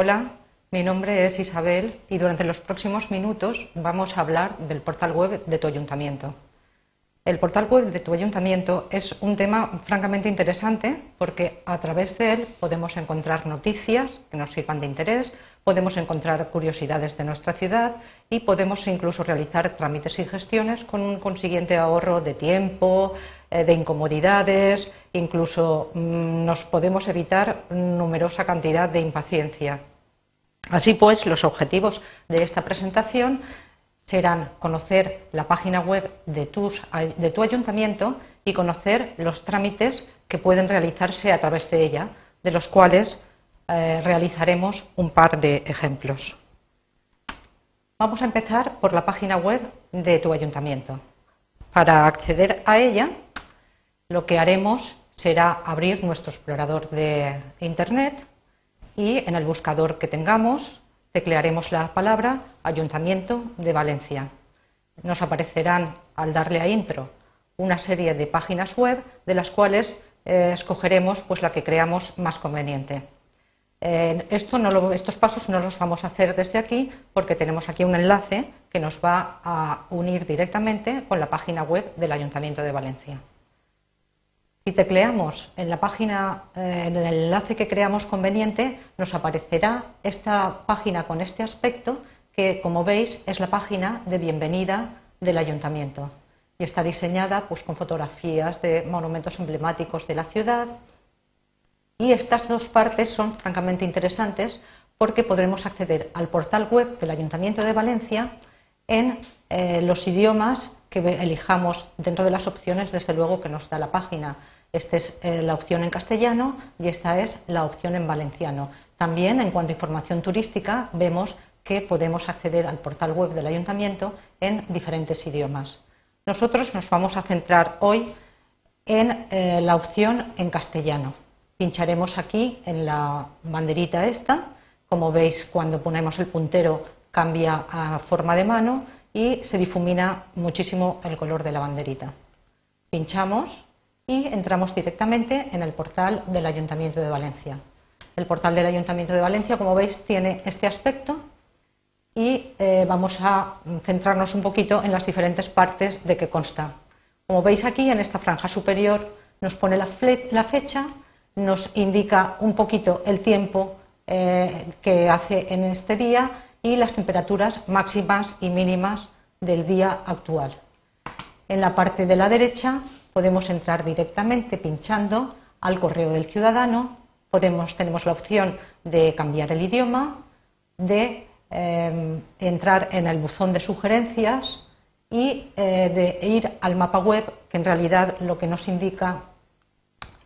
Hola, mi nombre es Isabel y durante los próximos minutos vamos a hablar del portal web de tu ayuntamiento. El portal web de tu ayuntamiento es un tema francamente interesante porque a través de él podemos encontrar noticias que nos sirvan de interés, podemos encontrar curiosidades de nuestra ciudad y podemos incluso realizar trámites y gestiones con un consiguiente ahorro de tiempo, eh, de incomodidades, incluso mm, nos podemos evitar numerosa cantidad de impaciencia. Así pues, los objetivos de esta presentación serán conocer la página web de, tu ayuntamiento y conocer los trámites que pueden realizarse a través de ella, de los cuales eh, realizaremos un par de ejemplos. Vamos a empezar por la página web de tu ayuntamiento. Para acceder a ella, lo que haremos será abrir nuestro explorador de Internet y en el buscador que tengamos teclearemos la palabra Ayuntamiento de Valencia. Nos aparecerán al darle a intro una serie de páginas web de las cuales eh, escogeremos pues, la que creamos más conveniente. Eh, estos pasos no los vamos a hacer desde aquí porque tenemos aquí un enlace que nos va a unir directamente con la página web del Ayuntamiento de Valencia. Si tecleamos en la página, eh, en el enlace que creamos conveniente, nos aparecerá esta página con este aspecto que, como veis, es la página de bienvenida del ayuntamiento y está diseñada pues, con fotografías de monumentos emblemáticos de la ciudad. Y estas dos partes son francamente interesantes porque podremos acceder al portal web del Ayuntamiento de Valencia en eh, los idiomas que elijamos dentro de las opciones, desde luego, que nos da la página. Esta es eh, la opción en castellano y esta es la opción en valenciano. También, en cuanto a información turística, vemos que podemos acceder al portal web del ayuntamiento en diferentes idiomas. Nosotros nos vamos a centrar hoy en eh, la opción en castellano. Pincharemos aquí en la banderita esta. Como veis, cuando ponemos el puntero cambia a forma de mano y se difumina muchísimo el color de la banderita. Pinchamos y entramos directamente en el portal del Ayuntamiento de Valencia. El portal del Ayuntamiento de Valencia, como veis, tiene este aspecto y eh, vamos a centrarnos un poquito en las diferentes partes de que consta. Como veis aquí, en esta franja superior nos pone la, fecha, nos indica un poquito el tiempo eh, que hace en este día y las temperaturas máximas y mínimas del día actual. En la parte de la derecha podemos entrar directamente pinchando al correo del ciudadano, podemos, tenemos la opción de cambiar el idioma, de eh, entrar en el buzón de sugerencias y eh, de ir al mapa web, que en realidad lo que nos indica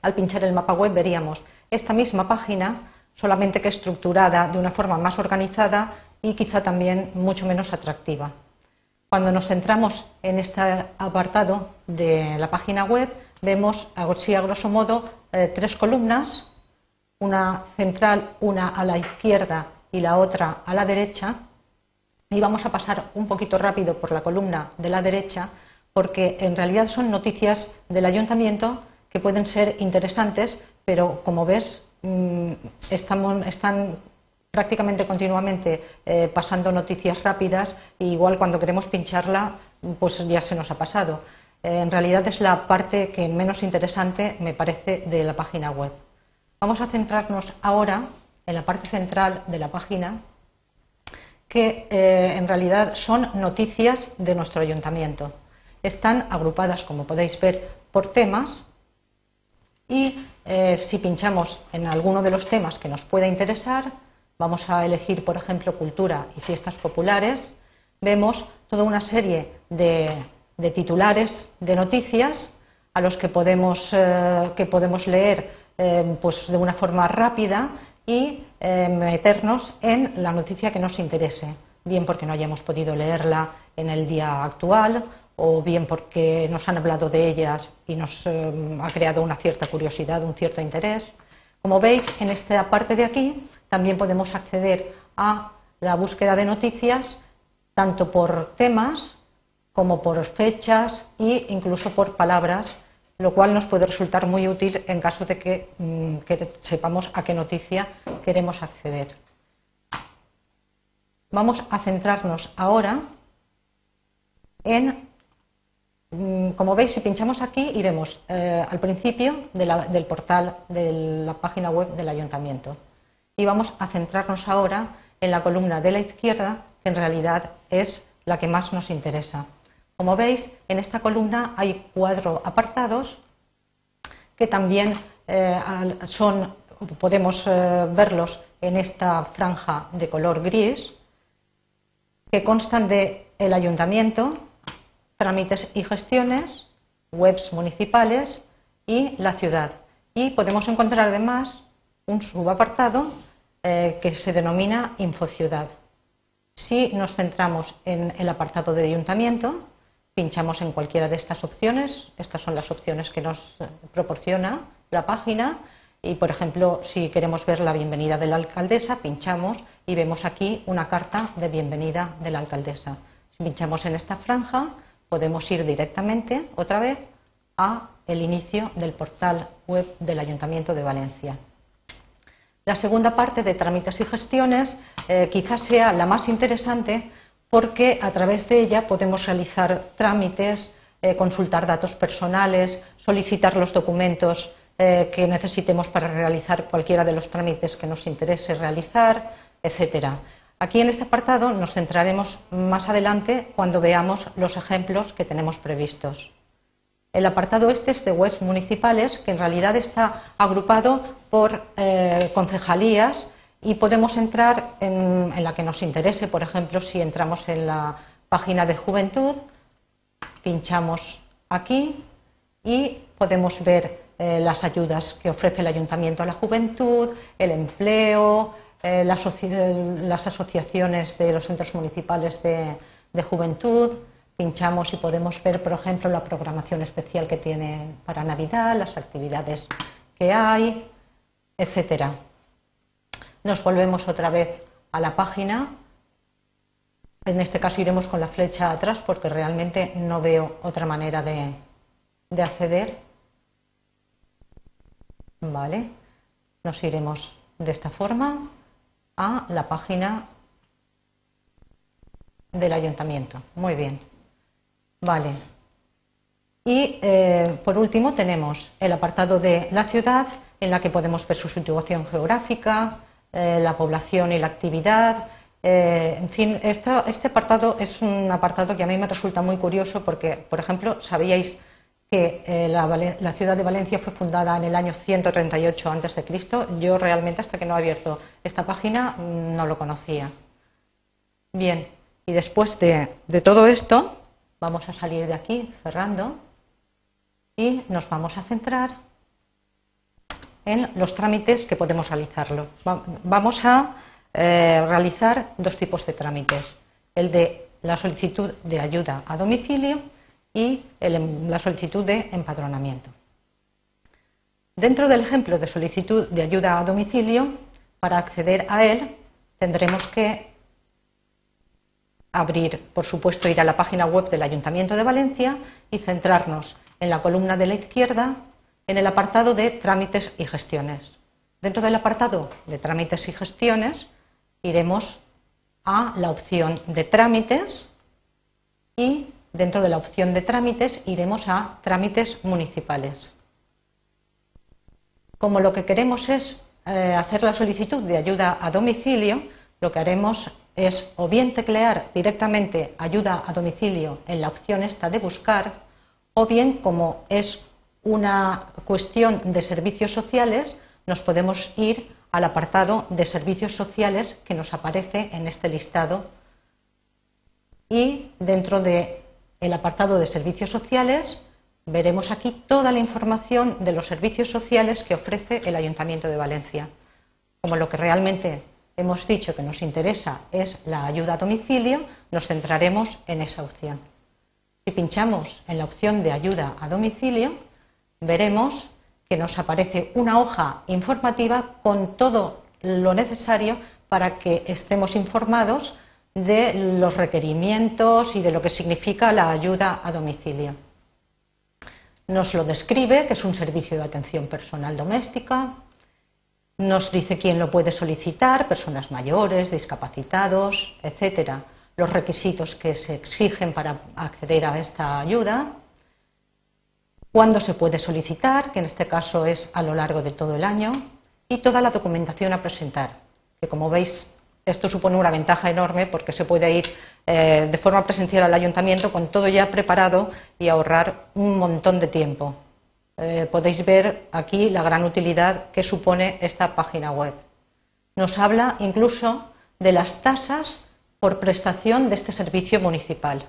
al pinchar el mapa web veríamos esta misma página, solamente que estructurada de una forma más organizada y quizá también mucho menos atractiva. Cuando nos centramos en este apartado de la página web, vemos, así a grosso modo, eh, tres columnas, una central, una a la izquierda y la otra a la derecha. Y vamos a pasar un poquito rápido por la columna de la derecha, porque en realidad son noticias del ayuntamiento que pueden ser interesantes, pero como ves, mm, están prácticamente continuamente eh, pasando noticias rápidas y igual cuando queremos pincharla pues ya se nos ha pasado. Eh, en realidad es la parte que menos interesante me parece de la página web. Vamos a centrarnos ahora en la parte central de la página que eh, en realidad son noticias de nuestro ayuntamiento. Están agrupadas, como podéis ver, por temas y si pinchamos en alguno de los temas que nos pueda interesar, vamos a elegir, por ejemplo, cultura y fiestas populares, vemos toda una serie de, titulares de noticias a los que podemos, eh, que podemos leer eh, pues de una forma rápida y eh, meternos en la noticia que nos interese, bien porque no hayamos podido leerla en el día actual o bien porque nos han hablado de ellas y nos ha creado una cierta curiosidad, un cierto interés. Como veis, en esta parte de aquí también podemos acceder a la búsqueda de noticias tanto por temas como por fechas e incluso por palabras, lo cual nos puede resultar muy útil en caso de que, mm, sepamos a qué noticia queremos acceder. vamos a centrarnos ahora en, como veis, si pinchamos aquí, iremos eh, al principio del portal de la página web del ayuntamiento. Y vamos a centrarnos ahora en la columna de la izquierda, que en realidad es la que más nos interesa. Como veis, en esta columna hay cuatro apartados que también eh, son, podemos eh, verlos en esta franja de color gris, que constan de ayuntamiento, trámites y gestiones, webs municipales y la ciudad. Y podemos encontrar además un subapartado eh, que se denomina Infociudad. Si nos centramos en el apartado de ayuntamiento, pinchamos en cualquiera de estas opciones. Estas son las opciones que nos proporciona la página. Y, por ejemplo, si queremos ver la bienvenida de la alcaldesa, pinchamos y vemos aquí una carta de bienvenida de la alcaldesa. Si pinchamos en esta franja, podemos ir directamente, otra vez, a el inicio del portal web del Ayuntamiento de Valencia. La segunda parte de trámites y gestiones eh, quizás sea la más interesante porque a través de ella podemos realizar trámites, eh, consultar datos personales, solicitar los documentos eh, que necesitemos para realizar cualquiera de los trámites que nos interese realizar, etcétera. Aquí en este apartado nos centraremos más adelante cuando veamos los ejemplos que tenemos previstos. El apartado este es de webs municipales, que en realidad está agrupado por eh, concejalías y podemos entrar en, la que nos interese, por ejemplo, si entramos en la página de juventud, pinchamos aquí y podemos ver eh, las ayudas que ofrece el ayuntamiento a la juventud, el empleo, eh, las asociaciones de los centros municipales de, de, juventud. Pinchamos y podemos ver, por ejemplo, la programación especial que tiene para Navidad, las actividades que hay, etcétera. Nos volvemos otra vez a la página. En este caso iremos con la flecha atrás porque realmente no veo otra manera de, acceder. Vale. Nos iremos de esta forma a la página del ayuntamiento. Muy bien. Vale. Y eh, por último tenemos el apartado de la ciudad en la que podemos ver su situación geográfica, eh, la población y la actividad. Eh, en fin, este apartado es un apartado que a mí me resulta muy curioso porque, por ejemplo, sabíais que eh, la, ciudad de Valencia fue fundada en el año 138 a.C. Yo realmente, hasta que no he abierto esta página, mm, no lo conocía. Bien, y después de, todo esto, vamos a salir de aquí cerrando y nos vamos a centrar en los trámites que podemos realizarlo. Vamos a eh, realizar dos tipos de trámites, el de la solicitud de ayuda a domicilio y em, la solicitud de empadronamiento. Dentro del ejemplo de solicitud de ayuda a domicilio, para acceder a él tendremos que abrir, por supuesto, ir a la página web del Ayuntamiento de Valencia y centrarnos en la columna de la izquierda en el apartado de trámites y gestiones. Dentro del apartado de trámites y gestiones iremos a la opción de trámites y dentro de la opción de trámites iremos a trámites municipales. Como lo que queremos es eh, hacer la solicitud de ayuda a domicilio, lo que haremos es o bien teclear directamente ayuda a domicilio en la opción esta de buscar, o bien como es una cuestión de servicios sociales, nos podemos ir al apartado de servicios sociales que nos aparece en este listado. Y dentro del el apartado de servicios sociales veremos aquí toda la información de los servicios sociales que ofrece el Ayuntamiento de Valencia. Como lo que realmente hemos dicho que nos interesa es la ayuda a domicilio, nos centraremos en esa opción. Si pinchamos en la opción de ayuda a domicilio, veremos que nos aparece una hoja informativa con todo lo necesario para que estemos informados de los requerimientos y de lo que significa la ayuda a domicilio. Nos lo describe, que es un servicio de atención personal doméstica, Nos dice quién lo puede solicitar, personas mayores, discapacitados, etcétera, los requisitos que se exigen para acceder a esta ayuda, cuándo se puede solicitar, que en este caso es a lo largo de todo el año, y toda la documentación a presentar, que como veis esto supone una ventaja enorme porque se puede ir eh, de forma presencial al ayuntamiento con todo ya preparado y ahorrar un montón de tiempo. Eh, podéis ver aquí la gran utilidad que supone esta página web. Nos habla incluso de las tasas por prestación de este servicio municipal.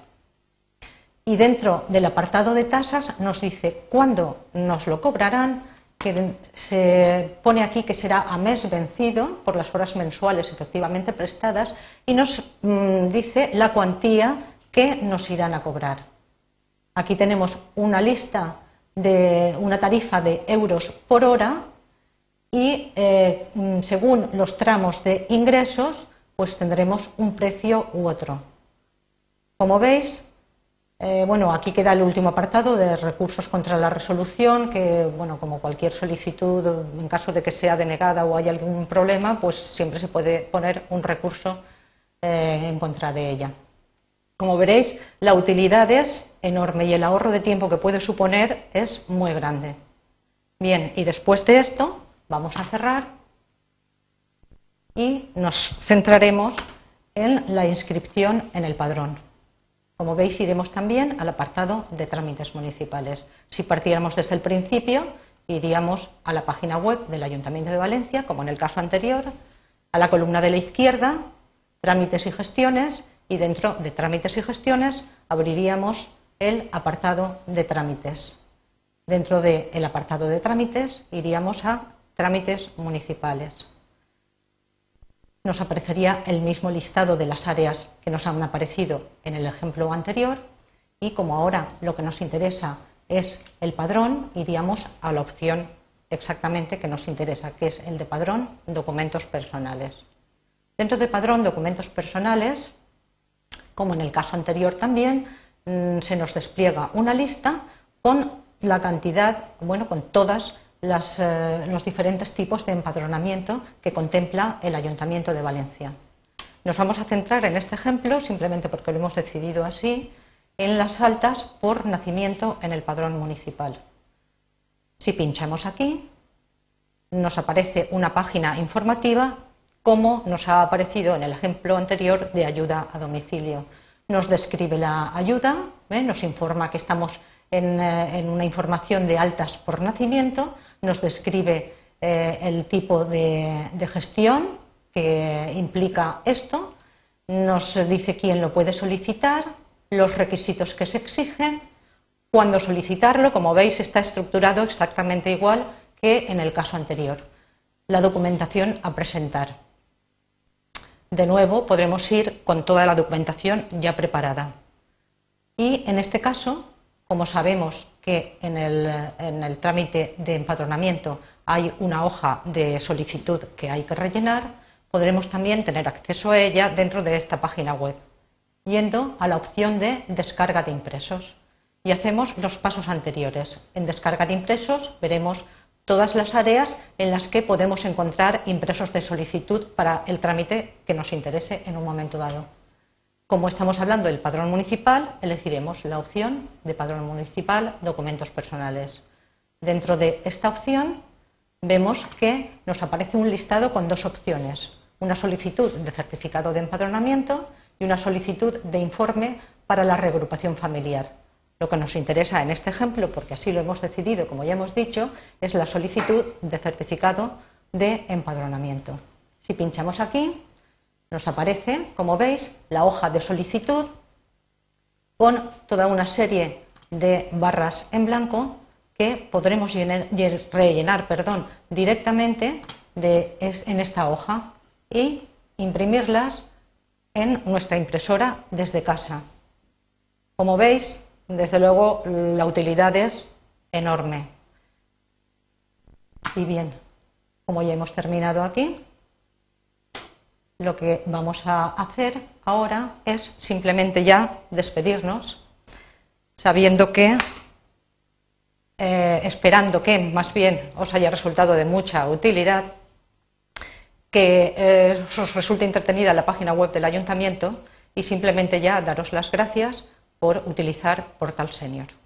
Y dentro del apartado de tasas nos dice cuándo nos lo cobrarán, que se pone aquí que será a mes vencido por las horas mensuales efectivamente prestadas y nos mm, dice la cuantía que nos irán a cobrar. Aquí tenemos una lista de una tarifa de euros por hora y eh, mm, según los tramos de ingresos, pues tendremos un precio u otro. Como veis, eh, bueno, aquí queda el último apartado de recursos contra la resolución, que, bueno, como cualquier solicitud, en caso de que sea denegada o haya algún problema, pues siempre se puede poner un recurso eh, en contra de ella. Como veréis, la utilidad es enorme y el ahorro de tiempo que puede suponer es muy grande. Bien, y después de esto vamos a cerrar y nos centraremos en la inscripción en el padrón. Como veis, iremos también al apartado de trámites municipales. Si partiéramos desde el principio, iríamos a la página web del Ayuntamiento de Valencia, como en el caso anterior, a la columna de la izquierda, trámites y gestiones, y dentro de trámites y gestiones abriríamos el apartado de trámites. Dentro del apartado de trámites iríamos a trámites municipales. Nos aparecería el mismo listado de las áreas que nos han aparecido en el ejemplo anterior y como ahora lo que nos interesa es el padrón, iríamos a la opción exactamente que nos interesa, que es el de padrón, documentos personales. Dentro de padrón, documentos personales, como en el caso anterior también, mm, se nos despliega una lista con la cantidad, bueno, con todas eh, los diferentes tipos de empadronamiento que contempla el Ayuntamiento de Valencia. Nos vamos a centrar en este ejemplo, simplemente porque lo hemos decidido así, en las altas por nacimiento en el padrón municipal. Si pinchamos aquí, nos aparece una página informativa como nos ha aparecido en el ejemplo anterior de ayuda a domicilio. Nos describe la ayuda, ¿eh? nos informa que estamos eh, en, una información de altas por nacimiento, nos describe eh, el tipo de, de gestión que implica esto, nos dice quién lo puede solicitar, los requisitos que se exigen, cuándo solicitarlo, como veis está estructurado exactamente igual que en el caso anterior. La documentación a presentar de nuevo podremos ir con toda la documentación ya preparada. Y en este caso, como sabemos que en el, trámite de empadronamiento hay una hoja de solicitud que hay que rellenar, podremos también tener acceso a ella dentro de esta página web, yendo a la opción de descarga de impresos. Y hacemos los pasos anteriores. En descarga de impresos veremos todas las áreas en las que podemos encontrar impresos de solicitud para el trámite que nos interese en un momento dado. Como estamos hablando del padrón municipal, elegiremos la opción de padrón municipal, documentos personales. Dentro de esta opción vemos que nos aparece un listado con dos opciones, una solicitud de certificado de empadronamiento y una solicitud de informe para la reagrupación familiar. Lo que nos interesa en este ejemplo, porque así lo hemos decidido, como ya hemos dicho, es la solicitud de certificado de empadronamiento. Si pinchamos aquí, nos aparece, como veis, la hoja de solicitud con toda una serie de barras en blanco que podremos rellenar perdón, directamente en esta hoja y imprimirlas en nuestra impresora desde casa. Como veis, desde luego la utilidad es enorme. Y bien, como ya hemos terminado aquí, lo que vamos a hacer ahora es simplemente ya despedirnos, sabiendo que, eh, esperando que más bien os haya resultado de mucha utilidad, que eh, os resulte entretenida la página web del ayuntamiento y simplemente ya daros las gracias por utilizar Portal Senior.